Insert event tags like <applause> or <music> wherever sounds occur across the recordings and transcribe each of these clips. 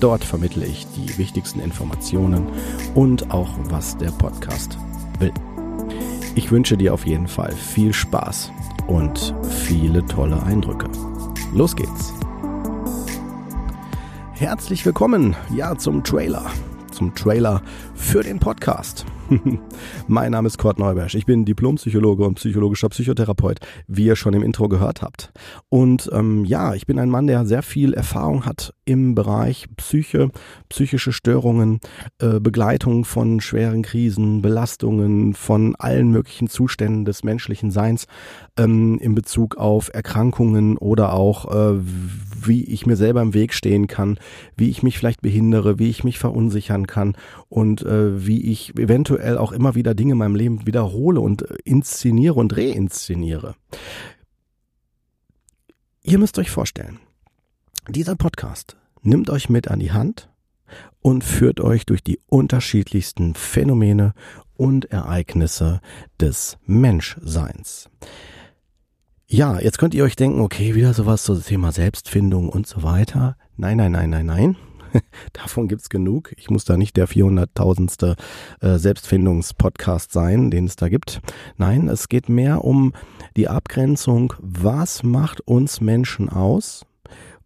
Dort vermittle ich die wichtigsten Informationen und auch, was der Podcast will. Ich wünsche dir auf jeden Fall viel Spaß und viele tolle Eindrücke. Los geht's! Herzlich willkommen, ja, zum Trailer. Zum Trailer für den Podcast. <laughs> mein Name ist Kurt Neubersch. Ich bin Diplompsychologe und psychologischer Psychotherapeut, wie ihr schon im Intro gehört habt. Und ähm, ja, ich bin ein Mann, der sehr viel Erfahrung hat im Bereich Psyche, psychische Störungen, äh, Begleitung von schweren Krisen, Belastungen, von allen möglichen Zuständen des menschlichen Seins ähm, in Bezug auf Erkrankungen oder auch äh, wie ich mir selber im Weg stehen kann, wie ich mich vielleicht behindere, wie ich mich verunsichern kann und äh, wie ich eventuell auch immer wieder Dinge in meinem Leben wiederhole und äh, inszeniere und reinszeniere. Ihr müsst euch vorstellen, dieser Podcast nimmt euch mit an die Hand und führt euch durch die unterschiedlichsten Phänomene und Ereignisse des Menschseins. Ja, jetzt könnt ihr euch denken, okay, wieder sowas zum Thema Selbstfindung und so weiter. Nein, nein, nein, nein, nein. <laughs> Davon gibt's genug. Ich muss da nicht der 400.000. Äh, Selbstfindungspodcast sein, den es da gibt. Nein, es geht mehr um die Abgrenzung, was macht uns Menschen aus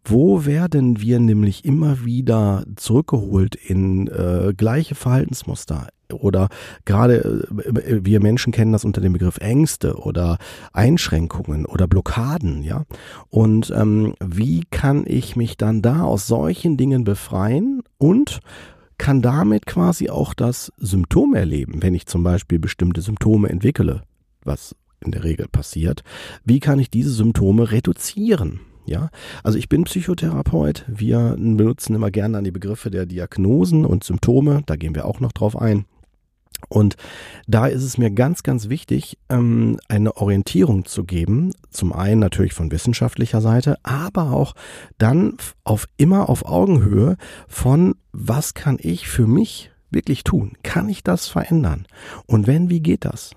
wo werden wir nämlich immer wieder zurückgeholt in äh, gleiche Verhaltensmuster? Oder gerade äh, wir Menschen kennen das unter dem Begriff Ängste oder Einschränkungen oder Blockaden, ja. Und ähm, wie kann ich mich dann da aus solchen Dingen befreien und kann damit quasi auch das Symptom erleben, wenn ich zum Beispiel bestimmte Symptome entwickle, was in der Regel passiert. Wie kann ich diese Symptome reduzieren? Ja, also ich bin Psychotherapeut. Wir benutzen immer gerne an die Begriffe der Diagnosen und Symptome. Da gehen wir auch noch drauf ein. Und da ist es mir ganz, ganz wichtig, ähm, eine Orientierung zu geben. Zum einen natürlich von wissenschaftlicher Seite, aber auch dann auf immer auf Augenhöhe von was kann ich für mich wirklich tun? Kann ich das verändern? Und wenn, wie geht das?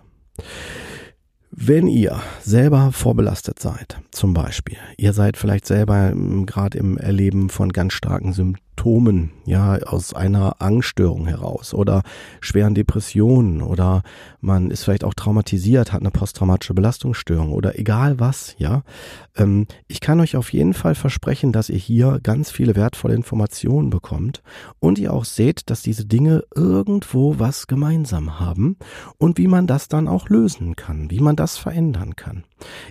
Wenn ihr selber vorbelastet seid, zum Beispiel, ihr seid vielleicht selber ähm, gerade im Erleben von ganz starken Symptomen, Symptomen, ja, aus einer Angststörung heraus oder schweren Depressionen oder man ist vielleicht auch traumatisiert, hat eine posttraumatische Belastungsstörung oder egal was, ja. Ähm, ich kann euch auf jeden Fall versprechen, dass ihr hier ganz viele wertvolle Informationen bekommt und ihr auch seht, dass diese Dinge irgendwo was gemeinsam haben und wie man das dann auch lösen kann, wie man das verändern kann.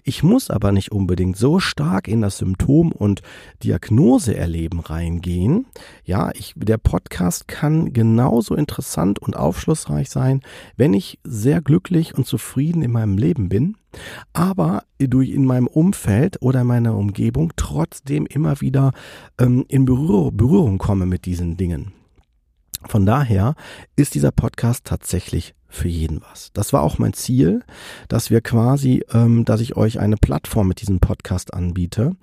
Ich muss aber nicht unbedingt so stark in das Symptom- und Diagnoseerleben reingehen. Ja, ich, der Podcast kann genauso interessant und aufschlussreich sein, wenn ich sehr glücklich und zufrieden in meinem Leben bin, aber durch in meinem Umfeld oder in meiner Umgebung trotzdem immer wieder ähm, in Berührung, Berührung komme mit diesen Dingen. Von daher ist dieser Podcast tatsächlich für jeden was. Das war auch mein Ziel, dass wir quasi, ähm, dass ich euch eine Plattform mit diesem Podcast anbiete.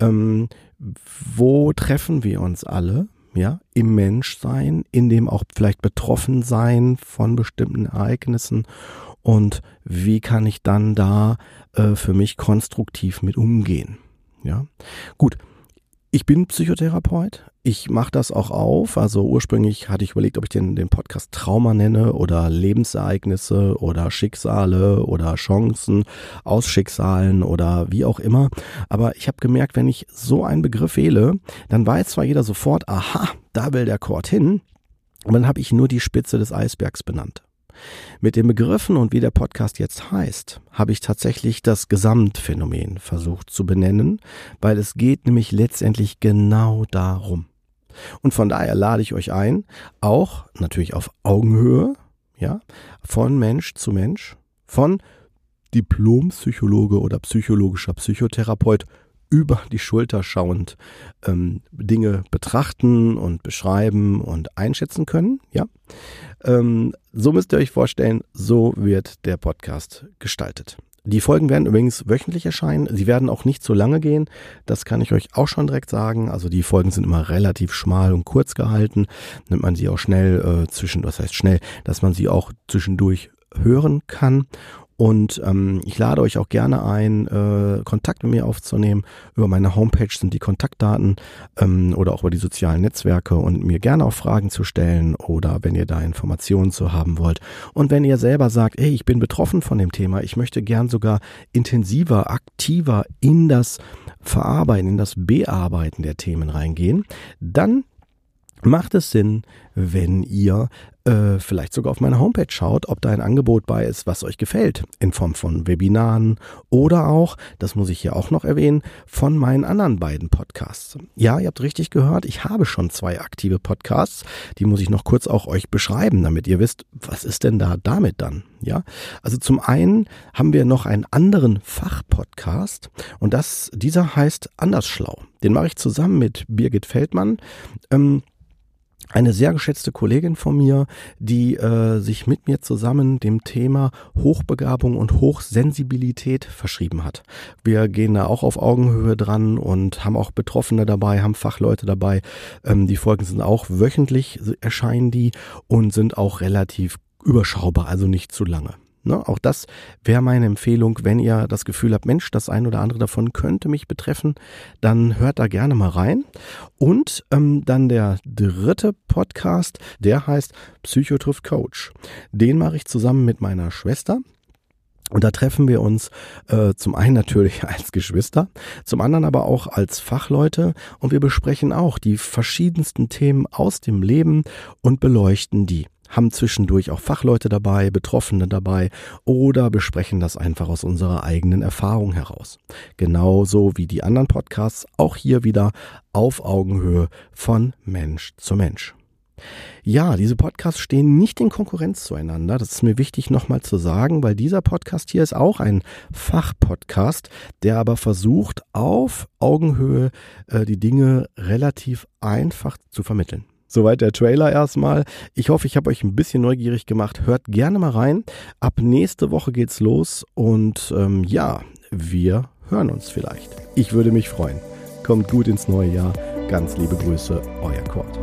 Ähm, wo treffen wir uns alle? Ja, im Menschsein, in dem auch vielleicht betroffen sein von bestimmten Ereignissen und wie kann ich dann da äh, für mich konstruktiv mit umgehen? Ja, gut. Ich bin Psychotherapeut. Ich mache das auch auf. Also ursprünglich hatte ich überlegt, ob ich den, den Podcast Trauma nenne oder Lebensereignisse oder Schicksale oder Chancen aus Schicksalen oder wie auch immer. Aber ich habe gemerkt, wenn ich so einen Begriff wähle, dann weiß zwar jeder sofort, aha, da will der Chord hin. Und dann habe ich nur die Spitze des Eisbergs benannt. Mit den Begriffen und wie der Podcast jetzt heißt, habe ich tatsächlich das Gesamtphänomen versucht zu benennen, weil es geht nämlich letztendlich genau darum. Und von daher lade ich euch ein, auch natürlich auf Augenhöhe, ja, von Mensch zu Mensch, von Diplompsychologe oder psychologischer Psychotherapeut über die Schulter schauend ähm, Dinge betrachten und beschreiben und einschätzen können. Ja, ähm, so müsst ihr euch vorstellen, so wird der Podcast gestaltet. Die Folgen werden übrigens wöchentlich erscheinen. Sie werden auch nicht so lange gehen. Das kann ich euch auch schon direkt sagen. Also die Folgen sind immer relativ schmal und kurz gehalten. Nimmt man sie auch schnell äh, zwischen, was heißt schnell, dass man sie auch zwischendurch hören kann. Und ähm, ich lade euch auch gerne ein, äh, Kontakt mit mir aufzunehmen. Über meine Homepage sind die Kontaktdaten ähm, oder auch über die sozialen Netzwerke und mir gerne auch Fragen zu stellen oder wenn ihr da Informationen zu haben wollt. Und wenn ihr selber sagt, ey, ich bin betroffen von dem Thema, ich möchte gern sogar intensiver, aktiver in das Verarbeiten, in das Bearbeiten der Themen reingehen, dann macht es Sinn, wenn ihr äh, vielleicht sogar auf meiner Homepage schaut, ob da ein Angebot bei ist, was euch gefällt, in Form von Webinaren oder auch, das muss ich hier auch noch erwähnen, von meinen anderen beiden Podcasts. Ja, ihr habt richtig gehört, ich habe schon zwei aktive Podcasts, die muss ich noch kurz auch euch beschreiben, damit ihr wisst, was ist denn da damit dann? Ja, also zum einen haben wir noch einen anderen Fachpodcast und das, dieser heißt Andersschlau. Den mache ich zusammen mit Birgit Feldmann. Ähm, eine sehr geschätzte Kollegin von mir, die äh, sich mit mir zusammen dem Thema Hochbegabung und Hochsensibilität verschrieben hat. Wir gehen da auch auf Augenhöhe dran und haben auch Betroffene dabei, haben Fachleute dabei. Ähm, die Folgen sind auch wöchentlich erscheinen die und sind auch relativ überschaubar, also nicht zu lange. Ne, auch das wäre meine Empfehlung, wenn ihr das Gefühl habt, Mensch, das ein oder andere davon könnte mich betreffen, dann hört da gerne mal rein. Und ähm, dann der dritte Podcast, der heißt Psycho trifft Coach. Den mache ich zusammen mit meiner Schwester. Und da treffen wir uns äh, zum einen natürlich <laughs> als Geschwister, zum anderen aber auch als Fachleute und wir besprechen auch die verschiedensten Themen aus dem Leben und beleuchten die haben zwischendurch auch Fachleute dabei, Betroffene dabei oder besprechen das einfach aus unserer eigenen Erfahrung heraus. Genauso wie die anderen Podcasts, auch hier wieder auf Augenhöhe von Mensch zu Mensch. Ja, diese Podcasts stehen nicht in Konkurrenz zueinander. Das ist mir wichtig nochmal zu sagen, weil dieser Podcast hier ist auch ein Fachpodcast, der aber versucht, auf Augenhöhe äh, die Dinge relativ einfach zu vermitteln. Soweit der Trailer erstmal. Ich hoffe, ich habe euch ein bisschen neugierig gemacht. Hört gerne mal rein. Ab nächste Woche geht's los und ähm, ja, wir hören uns vielleicht. Ich würde mich freuen. Kommt gut ins neue Jahr. Ganz liebe Grüße, euer Kurt.